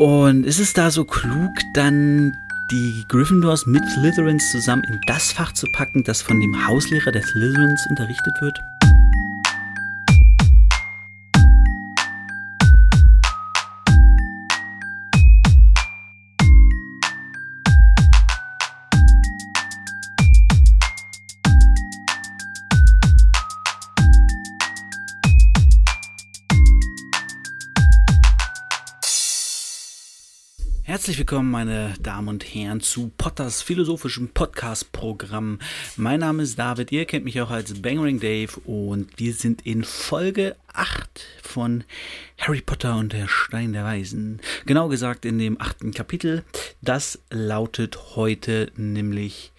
Und ist es da so klug, dann die Gryffindors mit Slytherins zusammen in das Fach zu packen, das von dem Hauslehrer der Slytherins unterrichtet wird? Herzlich willkommen, meine Damen und Herren, zu Potters philosophischem Podcast-Programm. Mein Name ist David, ihr kennt mich auch als Bangering Dave und wir sind in Folge 8 von Harry Potter und der Stein der Weisen. Genau gesagt in dem achten Kapitel. Das lautet heute nämlich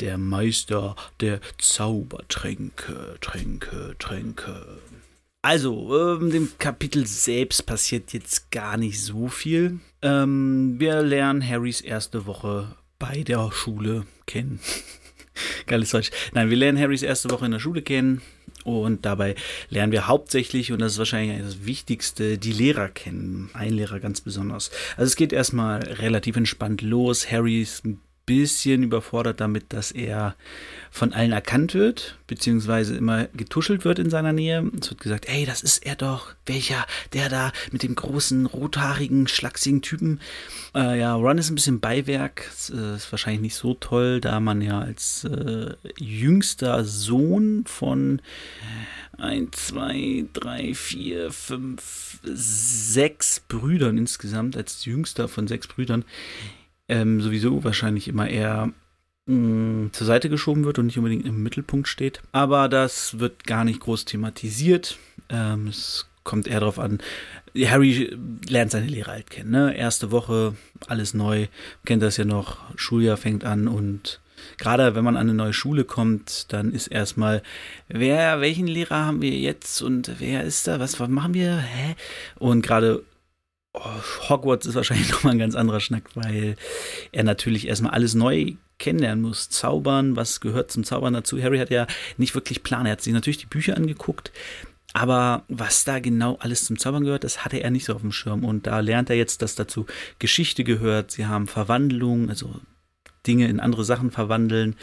der Meister der Zaubertränke, Tränke, Tränke. Also, ähm, dem Kapitel selbst passiert jetzt gar nicht so viel. Ähm, wir lernen Harrys erste Woche bei der Schule kennen. Geiles Deutsch. Nein, wir lernen Harrys erste Woche in der Schule kennen und dabei lernen wir hauptsächlich, und das ist wahrscheinlich das Wichtigste, die Lehrer kennen. Ein Lehrer ganz besonders. Also es geht erstmal relativ entspannt los. Harry ist ein bisschen überfordert damit, dass er von allen erkannt wird, beziehungsweise immer getuschelt wird in seiner Nähe. Es wird gesagt, ey, das ist er doch. Welcher? Der da mit dem großen, rothaarigen, schlachsigen Typen. Äh, ja, Ron ist ein bisschen Beiwerk. Das, äh, ist wahrscheinlich nicht so toll, da man ja als äh, jüngster Sohn von 1, 2, 3, 4, 5, 6 Brüdern insgesamt, als jüngster von sechs Brüdern, ähm, sowieso wahrscheinlich immer eher mh, mm, zur Seite geschoben wird und nicht unbedingt im Mittelpunkt steht. Aber das wird gar nicht groß thematisiert. Ähm, es kommt eher darauf an, Harry lernt seine Lehrer halt kennen. Ne? Erste Woche, alles neu, kennt das ja noch, Schuljahr fängt an und gerade wenn man an eine neue Schule kommt, dann ist erstmal, wer, welchen Lehrer haben wir jetzt und wer ist da, was, was machen wir, hä? Und gerade Hogwarts ist wahrscheinlich nochmal ein ganz anderer Schnack, weil er natürlich erstmal alles neu kennenlernen muss. Zaubern, was gehört zum Zaubern dazu? Harry hat ja nicht wirklich Plan. Er hat sich natürlich die Bücher angeguckt, aber was da genau alles zum Zaubern gehört, das hatte er nicht so auf dem Schirm. Und da lernt er jetzt, dass dazu Geschichte gehört. Sie haben Verwandlung, also Dinge in andere Sachen verwandeln.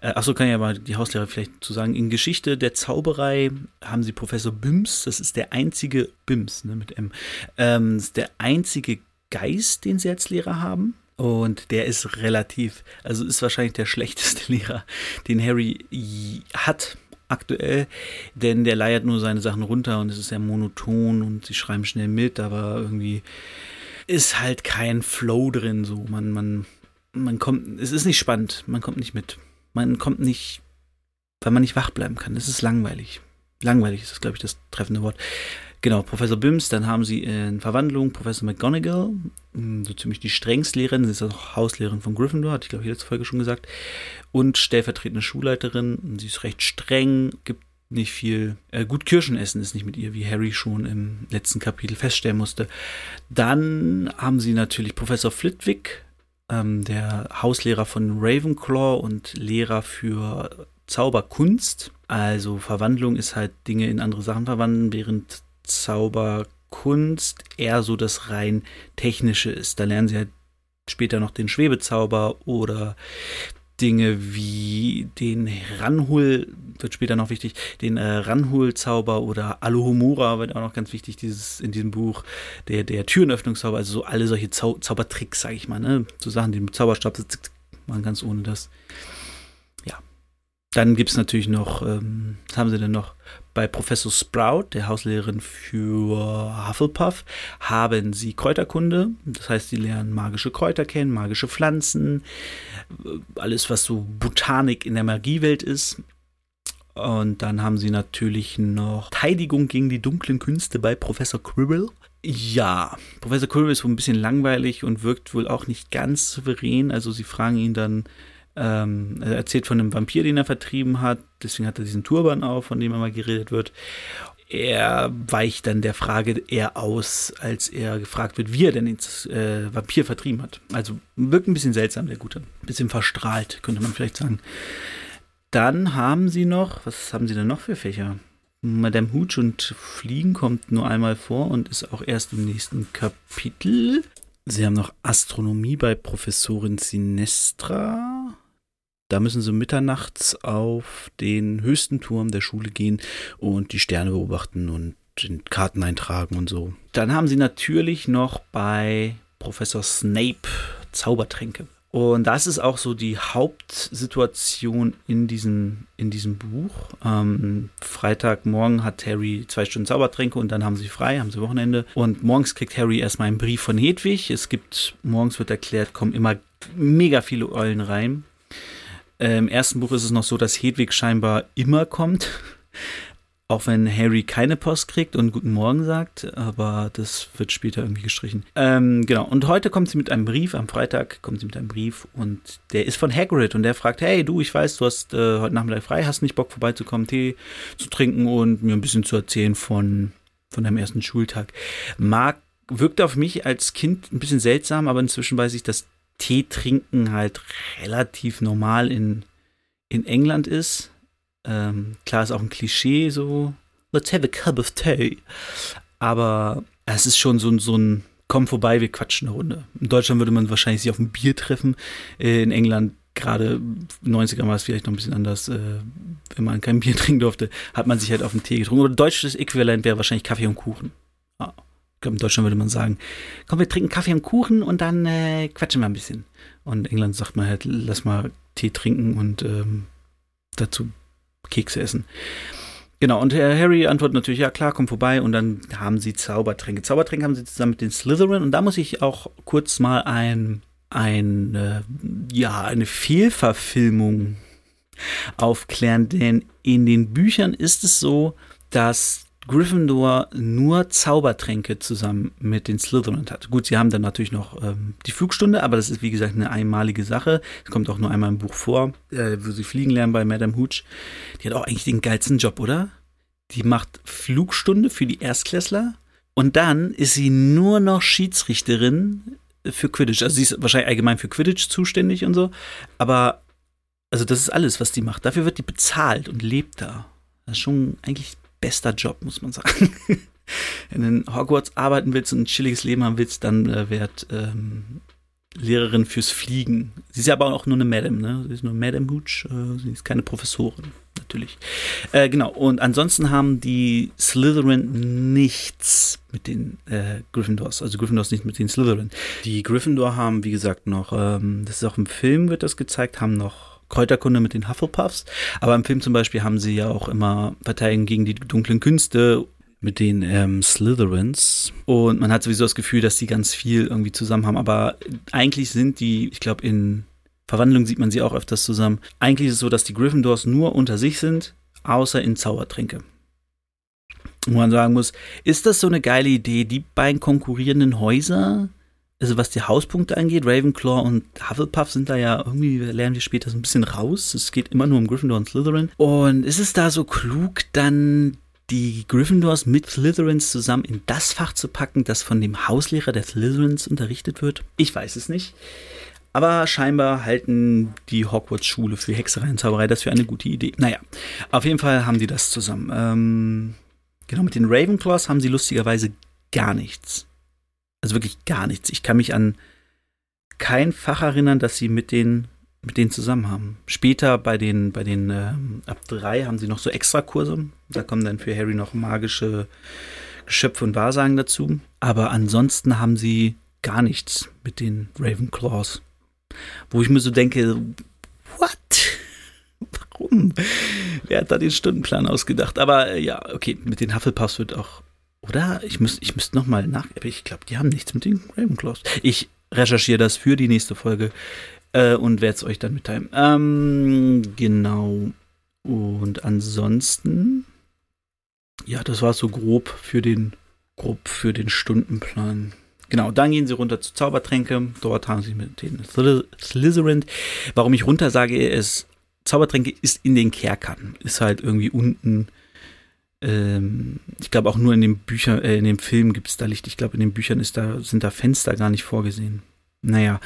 Äh, achso, kann ich aber die Hauslehrer vielleicht zu sagen. In Geschichte der Zauberei haben sie Professor Bims, das ist der einzige, Bims ne, mit M, ähm, ist der einzige Geist, den sie als Lehrer haben. Und der ist relativ, also ist wahrscheinlich der schlechteste Lehrer, den Harry hat aktuell, denn der leiert nur seine Sachen runter und es ist sehr monoton und sie schreiben schnell mit, aber irgendwie ist halt kein Flow drin, so man, man man kommt, es ist nicht spannend, man kommt nicht mit. Man kommt nicht, weil man nicht wach bleiben kann. Das ist langweilig. Langweilig ist das, glaube ich, das treffende Wort. Genau, Professor Bims, dann haben sie in Verwandlung Professor McGonagall, hm, so ziemlich die strengste Lehrerin, sie ist auch Hauslehrerin von Gryffindor, hatte ich glaube ich letzte Folge schon gesagt, und stellvertretende Schulleiterin, sie ist recht streng, gibt nicht viel. Äh, gut Kirschen essen ist nicht mit ihr, wie Harry schon im letzten Kapitel feststellen musste. Dann haben sie natürlich Professor Flitwick, ähm, der Hauslehrer von Ravenclaw und Lehrer für Zauberkunst. Also Verwandlung ist halt Dinge in andere Sachen verwandeln, während Zauberkunst eher so das rein technische ist. Da lernen sie halt später noch den Schwebezauber oder Dinge wie den Ranhul, wird später noch wichtig, den äh, Ranhul-Zauber oder Alohomora wird auch noch ganz wichtig dieses, in diesem Buch, der, der Türenöffnungszauber, also so alle solche Zau Zaubertricks, sage ich mal, ne? so Sachen, die mit Zauberstab machen ganz ohne das. Ja. Dann gibt es natürlich noch, ähm, was haben sie denn noch? Bei Professor Sprout, der Hauslehrerin für Hufflepuff, haben sie Kräuterkunde. Das heißt, sie lernen magische Kräuter kennen, magische Pflanzen, alles, was so Botanik in der Magiewelt ist. Und dann haben sie natürlich noch Verteidigung gegen die dunklen Künste bei Professor Quirrell. Ja, Professor Quirrell ist wohl ein bisschen langweilig und wirkt wohl auch nicht ganz souverän. Also sie fragen ihn dann, ähm, er erzählt von einem Vampir, den er vertrieben hat. Deswegen hat er diesen Turban auf, von dem immer geredet wird. Er weicht dann der Frage eher aus, als er gefragt wird, wie er denn den äh, Vampir vertrieben hat. Also wirkt ein bisschen seltsam, der Gute. Ein bisschen verstrahlt, könnte man vielleicht sagen. Dann haben sie noch, was haben sie denn noch für Fächer? Madame Hooch und Fliegen kommt nur einmal vor und ist auch erst im nächsten Kapitel. Sie haben noch Astronomie bei Professorin Sinestra. Da müssen sie mitternachts auf den höchsten Turm der Schule gehen und die Sterne beobachten und Karten eintragen und so. Dann haben sie natürlich noch bei Professor Snape Zaubertränke. Und das ist auch so die Hauptsituation in diesem, in diesem Buch. Ähm, Freitagmorgen hat Harry zwei Stunden Zaubertränke und dann haben sie frei, haben sie Wochenende. Und morgens kriegt Harry erstmal einen Brief von Hedwig. Es gibt, morgens wird erklärt, kommen immer mega viele Eulen rein. Im ersten Buch ist es noch so, dass Hedwig scheinbar immer kommt. Auch wenn Harry keine Post kriegt und Guten Morgen sagt, aber das wird später irgendwie gestrichen. Ähm, genau, und heute kommt sie mit einem Brief, am Freitag kommt sie mit einem Brief und der ist von Hagrid und der fragt, hey du, ich weiß, du hast äh, heute Nachmittag frei, hast nicht Bock vorbeizukommen, Tee zu trinken und mir ein bisschen zu erzählen von, von deinem ersten Schultag. Mark wirkt auf mich als Kind ein bisschen seltsam, aber inzwischen weiß ich, dass Tee trinken halt relativ normal in, in England ist ähm, klar ist auch ein Klischee so, let's have a cup of tea. Aber es ist schon so, so ein, komm vorbei, wir quatschen eine Runde. In Deutschland würde man wahrscheinlich sich auf ein Bier treffen. Äh, in England gerade 90er war es vielleicht noch ein bisschen anders, äh, wenn man kein Bier trinken durfte, hat man sich halt auf einen Tee getrunken. Oder deutsches Äquivalent wäre wahrscheinlich Kaffee und Kuchen. In Deutschland würde man sagen, komm, wir trinken Kaffee und Kuchen und dann äh, quatschen wir ein bisschen. Und in England sagt man halt, lass mal Tee trinken und ähm, dazu Kekse essen. Genau, und Herr Harry antwortet natürlich, ja klar, komm vorbei. Und dann haben sie Zaubertränke. Zaubertränke haben sie zusammen mit den Slytherin. Und da muss ich auch kurz mal ein, ein äh, ja, eine Fehlverfilmung aufklären. Denn in den Büchern ist es so, dass Gryffindor nur Zaubertränke zusammen mit den Slytherin hat. Gut, sie haben dann natürlich noch ähm, die Flugstunde, aber das ist wie gesagt eine einmalige Sache. Es kommt auch nur einmal im Buch vor, äh, wo sie fliegen lernen bei Madame Hooch. Die hat auch eigentlich den geilsten Job, oder? Die macht Flugstunde für die Erstklässler und dann ist sie nur noch Schiedsrichterin für Quidditch. Also sie ist wahrscheinlich allgemein für Quidditch zuständig und so, aber also das ist alles, was die macht. Dafür wird die bezahlt und lebt da. Das ist schon eigentlich bester Job, muss man sagen. Wenn du in Hogwarts arbeiten willst und ein chilliges Leben haben willst, dann äh, werd ähm, Lehrerin fürs Fliegen. Sie ist ja aber auch nur eine Madame, ne? Sie ist nur Madame Hooch, äh, sie ist keine Professorin, natürlich. Äh, genau, und ansonsten haben die Slytherin nichts mit den äh, Gryffindors, also Gryffindors nicht mit den Slytherin. Die Gryffindor haben, wie gesagt, noch, ähm, das ist auch im Film, wird das gezeigt, haben noch Kräuterkunde mit den Hufflepuffs. Aber im Film zum Beispiel haben sie ja auch immer Verteidigung gegen die dunklen Künste mit den ähm, Slytherins. Und man hat sowieso das Gefühl, dass die ganz viel irgendwie zusammen haben. Aber eigentlich sind die, ich glaube, in Verwandlung sieht man sie auch öfters zusammen. Eigentlich ist es so, dass die Gryffindors nur unter sich sind, außer in Zaubertränke. Und man sagen muss, ist das so eine geile Idee, die beiden konkurrierenden Häuser also was die Hauspunkte angeht, Ravenclaw und Hufflepuff sind da ja irgendwie, lernen wir später so ein bisschen raus. Es geht immer nur um Gryffindor und Slytherin. Und ist es da so klug, dann die Gryffindors mit Slytherins zusammen in das Fach zu packen, das von dem Hauslehrer der Slytherins unterrichtet wird? Ich weiß es nicht. Aber scheinbar halten die Hogwarts-Schule für Hexerei und Zauberei das für eine gute Idee. Naja, auf jeden Fall haben die das zusammen. Ähm, genau, mit den Ravenclaws haben sie lustigerweise gar nichts. Also wirklich gar nichts. Ich kann mich an kein Fach erinnern, dass sie mit den mit denen zusammen haben. Später bei den, bei den äh, ab drei haben sie noch so Extrakurse. Da kommen dann für Harry noch magische Geschöpfe und Wahrsagen dazu. Aber ansonsten haben sie gar nichts mit den Ravenclaws. Wo ich mir so denke, what? Warum? Wer hat da den Stundenplan ausgedacht? Aber äh, ja, okay, mit den Hufflepuffs wird auch oder? Ich müsste ich müsst nochmal nach. Ich glaube, die haben nichts mit den Ravenclaws. Ich recherchiere das für die nächste Folge äh, und werde es euch dann mitteilen. Ähm, genau. Und ansonsten, ja, das war so grob für den, grob für den Stundenplan. Genau, dann gehen sie runter zu Zaubertränke. Dort haben sie mit den Slytherin. Warum ich runter sage, ist, Zaubertränke ist in den Kerkern. Ist halt irgendwie unten ähm, ich glaube auch nur in den Büchern, äh, in dem Film gibt es da Licht. Ich glaube, in den Büchern ist da, sind da Fenster gar nicht vorgesehen. Naja,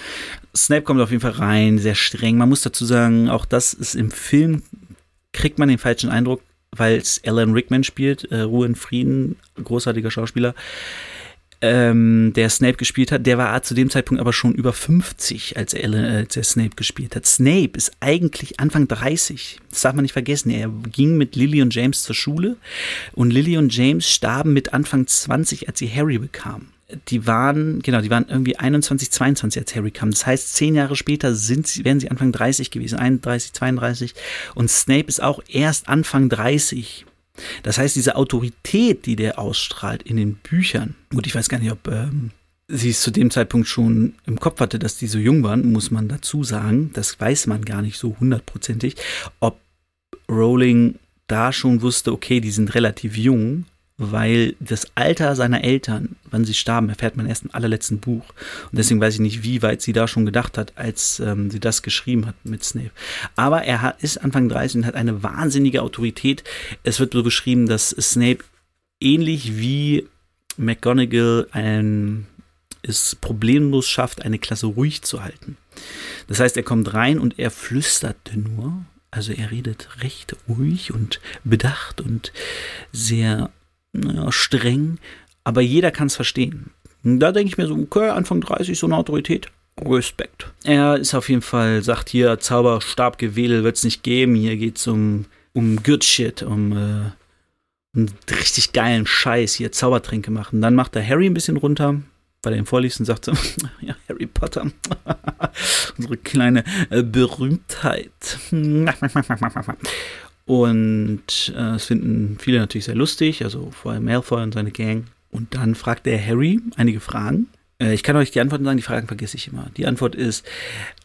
Snape kommt auf jeden Fall rein, sehr streng. Man muss dazu sagen, auch das ist im Film, kriegt man den falschen Eindruck, weil es Alan Rickman spielt, äh, Ruhe in Frieden, großartiger Schauspieler. Ähm, der Snape gespielt hat, der war zu dem Zeitpunkt aber schon über 50, als er, als er Snape gespielt hat. Snape ist eigentlich Anfang 30. Das darf man nicht vergessen. Er ging mit Lily und James zur Schule und Lily und James starben mit Anfang 20, als sie Harry bekamen die waren, genau, die waren irgendwie 21, 22, als Harry kam. Das heißt, zehn Jahre später sind sie, wären sie Anfang 30 gewesen, 31, 32. Und Snape ist auch erst Anfang 30. Das heißt, diese Autorität, die der ausstrahlt in den Büchern, gut, ich weiß gar nicht, ob ähm, sie es zu dem Zeitpunkt schon im Kopf hatte, dass die so jung waren, muss man dazu sagen. Das weiß man gar nicht so hundertprozentig. Ob Rowling da schon wusste, okay, die sind relativ jung, weil das Alter seiner Eltern, wann sie starben, erfährt man erst im allerletzten Buch. Und deswegen weiß ich nicht, wie weit sie da schon gedacht hat, als ähm, sie das geschrieben hat mit Snape. Aber er hat, ist Anfang 30 und hat eine wahnsinnige Autorität. Es wird so beschrieben, dass Snape ähnlich wie McGonagall ein, es problemlos schafft, eine Klasse ruhig zu halten. Das heißt, er kommt rein und er flüsterte nur. Also er redet recht ruhig und bedacht und sehr naja, streng, aber jeder kann es verstehen. Da denke ich mir so, okay, Anfang 30 so eine Autorität. Respekt. Er ist auf jeden Fall, sagt hier, Zauberstabgewedel wird es nicht geben. Hier geht es um, um Good Shit, um, äh, um richtig geilen Scheiß, hier Zaubertränke machen. Dann macht er Harry ein bisschen runter, weil er ihm vorliest und ja, Harry Potter, unsere kleine äh, Berühmtheit. Und äh, finden viele natürlich sehr lustig, also vor allem Malfoy und seine Gang. Und dann fragt er Harry einige Fragen. Äh, ich kann euch die Antworten sagen, die Fragen vergesse ich immer. Die Antwort ist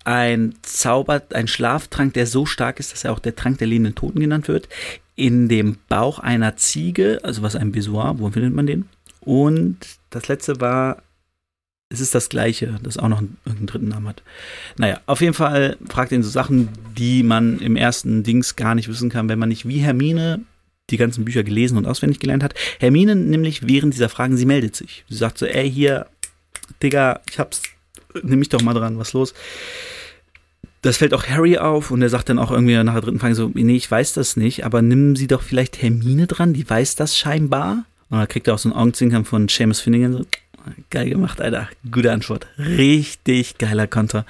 ein Zauber, ein Schlaftrank, der so stark ist, dass er auch der Trank der lebenden Toten genannt wird, in dem Bauch einer Ziege, also was ein Besoir, wo findet man den? Und das letzte war es ist das Gleiche, das auch noch einen, einen, dritten Namen hat. Naja, auf jeden Fall fragt ihn so Sachen, die man im ersten Dings gar nicht wissen kann, wenn man nicht wie Hermine die ganzen Bücher gelesen und auswendig gelernt hat. Hermine nämlich während dieser Fragen, sie meldet sich. Sie sagt so, ey, hier, Digga, ich hab's, nimm mich doch mal dran, was los? Das fällt auch Harry auf und er sagt dann auch irgendwie nach der dritten Frage so, nee, ich weiß das nicht, aber nimm sie doch vielleicht Hermine dran, die weiß das scheinbar. Und dann kriegt er auch so einen Augenzwinkern von Seamus Finnegan so, Geil gemacht, Alter. Gute Antwort. Richtig geiler Konter.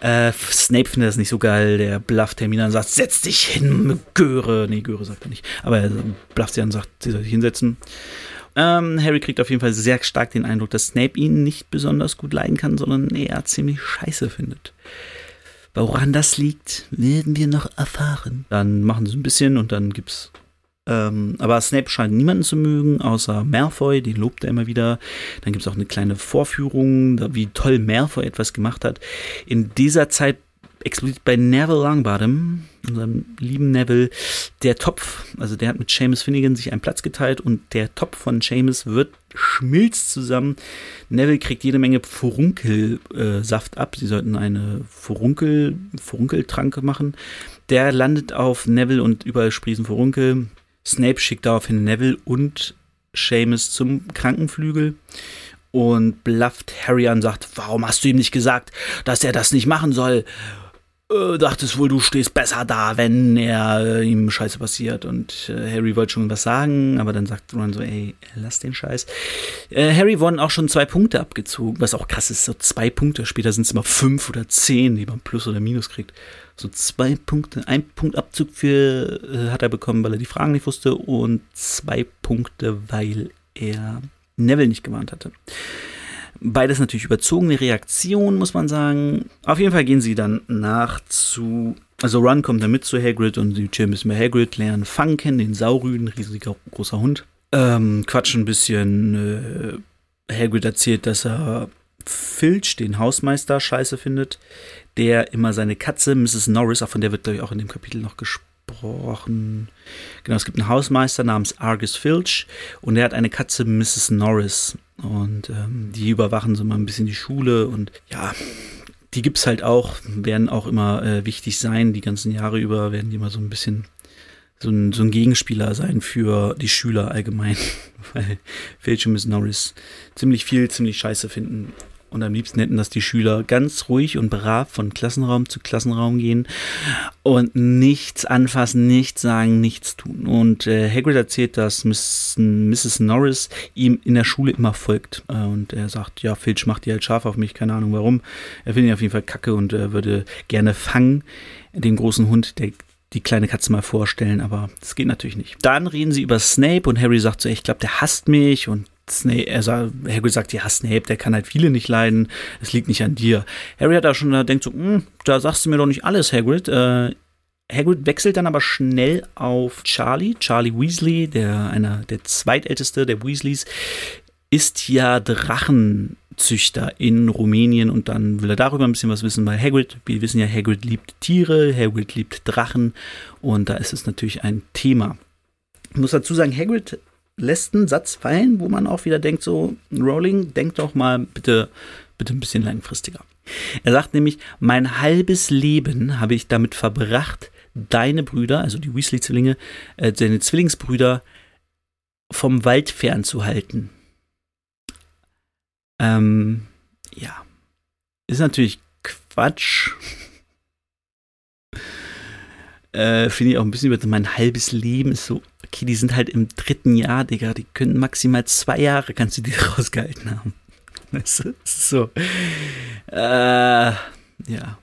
Äh, Snape findet das nicht so geil. Der blufft Hermine und sagt, setz dich hin, Göre. Nee, Göre sagt er nicht. Aber er blufft sie an und sagt, sie soll sich hinsetzen. Ähm, Harry kriegt auf jeden Fall sehr stark den Eindruck, dass Snape ihn nicht besonders gut leiden kann, sondern eher ziemlich scheiße findet. Woran das liegt, werden wir noch erfahren. Dann machen sie ein bisschen und dann gibt's ähm, aber Snape scheint niemanden zu mögen, außer Malfoy, den lobt er immer wieder. Dann gibt es auch eine kleine Vorführung, wie toll Malfoy etwas gemacht hat. In dieser Zeit explodiert bei Neville Longbottom, unserem lieben Neville, der Topf. Also der hat mit Seamus Finnegan sich einen Platz geteilt und der Topf von Seamus wird schmilzt zusammen. Neville kriegt jede Menge Furunkelsaft äh, ab. Sie sollten eine Furunkel, Furunkeltranke machen. Der landet auf Neville und überall sprießen Furunkel. Snape schickt daraufhin Neville und Seamus zum Krankenflügel und blufft Harry an und sagt, warum hast du ihm nicht gesagt, dass er das nicht machen soll? Äh, dachtest wohl, du stehst besser da, wenn er äh, ihm Scheiße passiert. Und äh, Harry wollte schon was sagen, aber dann sagt Ron so, ey, lass den Scheiß. Äh, Harry wurden auch schon zwei Punkte abgezogen, was auch krass ist, so zwei Punkte. Später sind es immer fünf oder zehn, die man Plus oder Minus kriegt. So zwei Punkte, ein Punkt Abzug für äh, hat er bekommen, weil er die Fragen nicht wusste und zwei Punkte, weil er Neville nicht gewarnt hatte. Beides natürlich überzogene Reaktion, muss man sagen. Auf jeden Fall gehen sie dann nach zu. Also Ron kommt dann mit zu Hagrid und sie chillen ein bisschen bei Hagrid, lernen Fang kennen, den Saurüden, riesiger großer Hund. Ähm, quatschen ein bisschen. Äh, Hagrid erzählt, dass er Filch, den Hausmeister, scheiße findet, der immer seine Katze, Mrs. Norris, auch von der wird, glaube ich, auch in dem Kapitel noch gesprochen gesprochen. Genau, es gibt einen Hausmeister namens Argus Filch und er hat eine Katze, Mrs. Norris. Und ähm, die überwachen so mal ein bisschen die Schule und ja, die gibt es halt auch, werden auch immer äh, wichtig sein. Die ganzen Jahre über werden die immer so ein bisschen so ein, so ein Gegenspieler sein für die Schüler allgemein, weil Filch und Miss Norris ziemlich viel, ziemlich scheiße finden. Und am liebsten hätten das die Schüler ganz ruhig und brav von Klassenraum zu Klassenraum gehen und nichts anfassen, nichts sagen, nichts tun. Und äh, Hagrid erzählt, dass Miss, Mrs. Norris ihm in der Schule immer folgt. Äh, und er sagt, ja, Filch macht die halt scharf auf mich, keine Ahnung warum. Er findet ihn auf jeden Fall kacke und äh, würde gerne fangen, den großen Hund, der die kleine Katze mal vorstellen, aber das geht natürlich nicht. Dann reden sie über Snape und Harry sagt so, ich glaube, der hasst mich und Snape, sagt, Harry sagt, ja, Snape, der kann halt viele nicht leiden, es liegt nicht an dir. Harry hat da schon, da denkt so, hm, da sagst du mir doch nicht alles, Hagrid. Äh, Hagrid wechselt dann aber schnell auf Charlie, Charlie Weasley, der einer der zweitälteste der Weasleys, ist ja Drachenzüchter in Rumänien und dann will er darüber ein bisschen was wissen, weil Hagrid, wir wissen ja, Hagrid liebt Tiere, Hagrid liebt Drachen und da ist es natürlich ein Thema. Ich muss dazu sagen, Hagrid lässt einen Satz fallen, wo man auch wieder denkt, so, Rowling, denk doch mal bitte, bitte ein bisschen langfristiger. Er sagt nämlich, mein halbes Leben habe ich damit verbracht, deine Brüder, also die Weasley-Zwillinge, äh, deine Zwillingsbrüder vom Wald fernzuhalten. Ähm, ja. Ist natürlich Quatsch. äh, Finde ich auch ein bisschen über mein halbes Leben ist so, okay, die sind halt im dritten Jahr, Digga, die können maximal zwei Jahre, kannst du die rausgehalten haben. Weißt du, so. Äh, ja.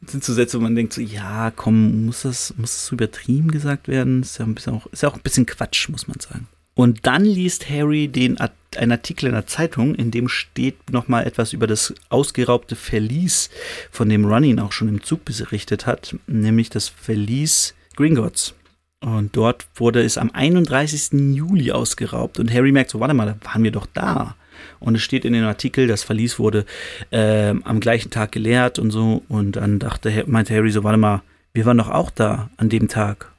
Das sind so Sätze, wo man denkt so, ja, komm, muss das, muss das so übertrieben gesagt werden? Ist ja, ein bisschen auch, ist ja auch ein bisschen Quatsch, muss man sagen. Und dann liest Harry den, einen Artikel in der Zeitung, in dem steht nochmal etwas über das ausgeraubte Verlies, von dem Running auch schon im Zug berichtet hat, nämlich das Verlies Gringotts. Und dort wurde es am 31. Juli ausgeraubt. Und Harry merkt so, warte mal, da waren wir doch da. Und es steht in dem Artikel, das Verlies wurde äh, am gleichen Tag geleert und so. Und dann dachte, meinte Harry so, warte mal, wir waren doch auch da an dem Tag.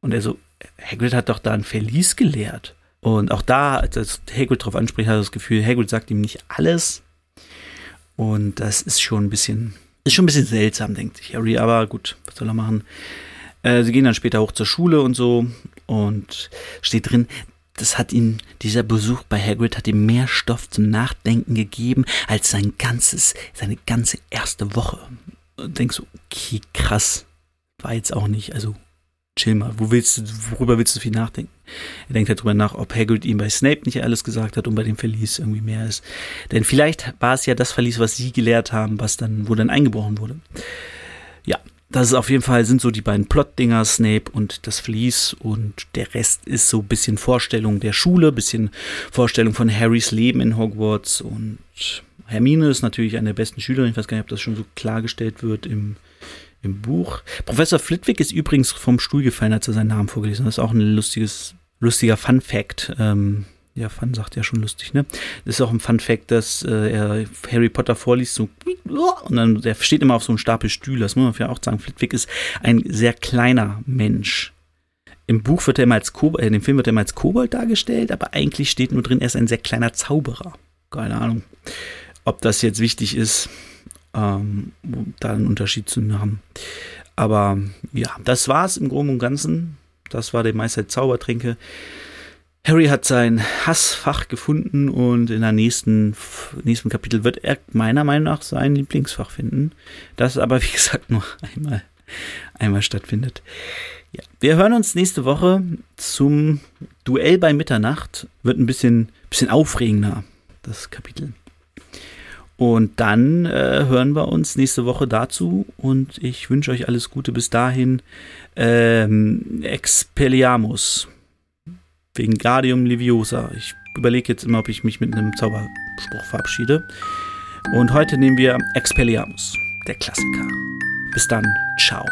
Und er so, Hagrid hat doch da ein Verlies geleert. Und auch da, als Hagrid drauf anspricht, hat er das Gefühl, Hagrid sagt ihm nicht alles. Und das ist schon ein bisschen, ist schon ein bisschen seltsam, denkt sich Harry, aber gut, was soll er machen? Äh, sie gehen dann später hoch zur Schule und so und steht drin, das hat ihm, dieser Besuch bei Hagrid hat ihm mehr Stoff zum Nachdenken gegeben als sein ganzes, seine ganze erste Woche. Und denkst so, okay, krass. War jetzt auch nicht, also chill mal, wo willst du, worüber willst du viel nachdenken? Er denkt halt drüber nach, ob Hagrid ihm bei Snape nicht alles gesagt hat und bei dem Verlies irgendwie mehr ist. Denn vielleicht war es ja das Verlies, was sie gelehrt haben, was dann, wo dann eingebrochen wurde. Ja, das ist auf jeden Fall, sind so die beiden Plot-Dinger, Snape und das Verlies und der Rest ist so ein bisschen Vorstellung der Schule, bisschen Vorstellung von Harrys Leben in Hogwarts und Hermine ist natürlich eine der besten Schülerinnen, ich weiß gar nicht, ob das schon so klargestellt wird im im Buch. Professor Flitwick ist übrigens vom Stuhl gefallen, als er seinen Namen vorgelesen hat. Das ist auch ein lustiges, lustiger Fun Fact. Ähm, ja, Fun sagt ja schon lustig, ne? Das ist auch ein Fun Fact, dass äh, er Harry Potter vorliest, so und dann der steht immer auf so einem Stapel Stühle. Das muss man ja auch sagen. Flitwick ist ein sehr kleiner Mensch. Im Buch wird er immer als Kobold, äh, in Film wird er immer als Kobold dargestellt, aber eigentlich steht nur drin, er ist ein sehr kleiner Zauberer. Keine Ahnung, ob das jetzt wichtig ist ähm, da einen Unterschied zu haben. Aber ja, das war es im Groben und Ganzen. Das war der Meister Zaubertränke. Harry hat sein Hassfach gefunden und in der nächsten, nächsten Kapitel wird er meiner Meinung nach sein Lieblingsfach finden. Das aber, wie gesagt, nur einmal, einmal stattfindet. Ja, wir hören uns nächste Woche zum Duell bei Mitternacht. Wird ein bisschen, bisschen aufregender, das Kapitel. Und dann äh, hören wir uns nächste Woche dazu und ich wünsche euch alles Gute bis dahin. Ähm, Expelliarmus. Wegen Guardium Leviosa. Ich überlege jetzt immer, ob ich mich mit einem Zauberspruch verabschiede. Und heute nehmen wir Expelliarmus, der Klassiker. Bis dann, ciao.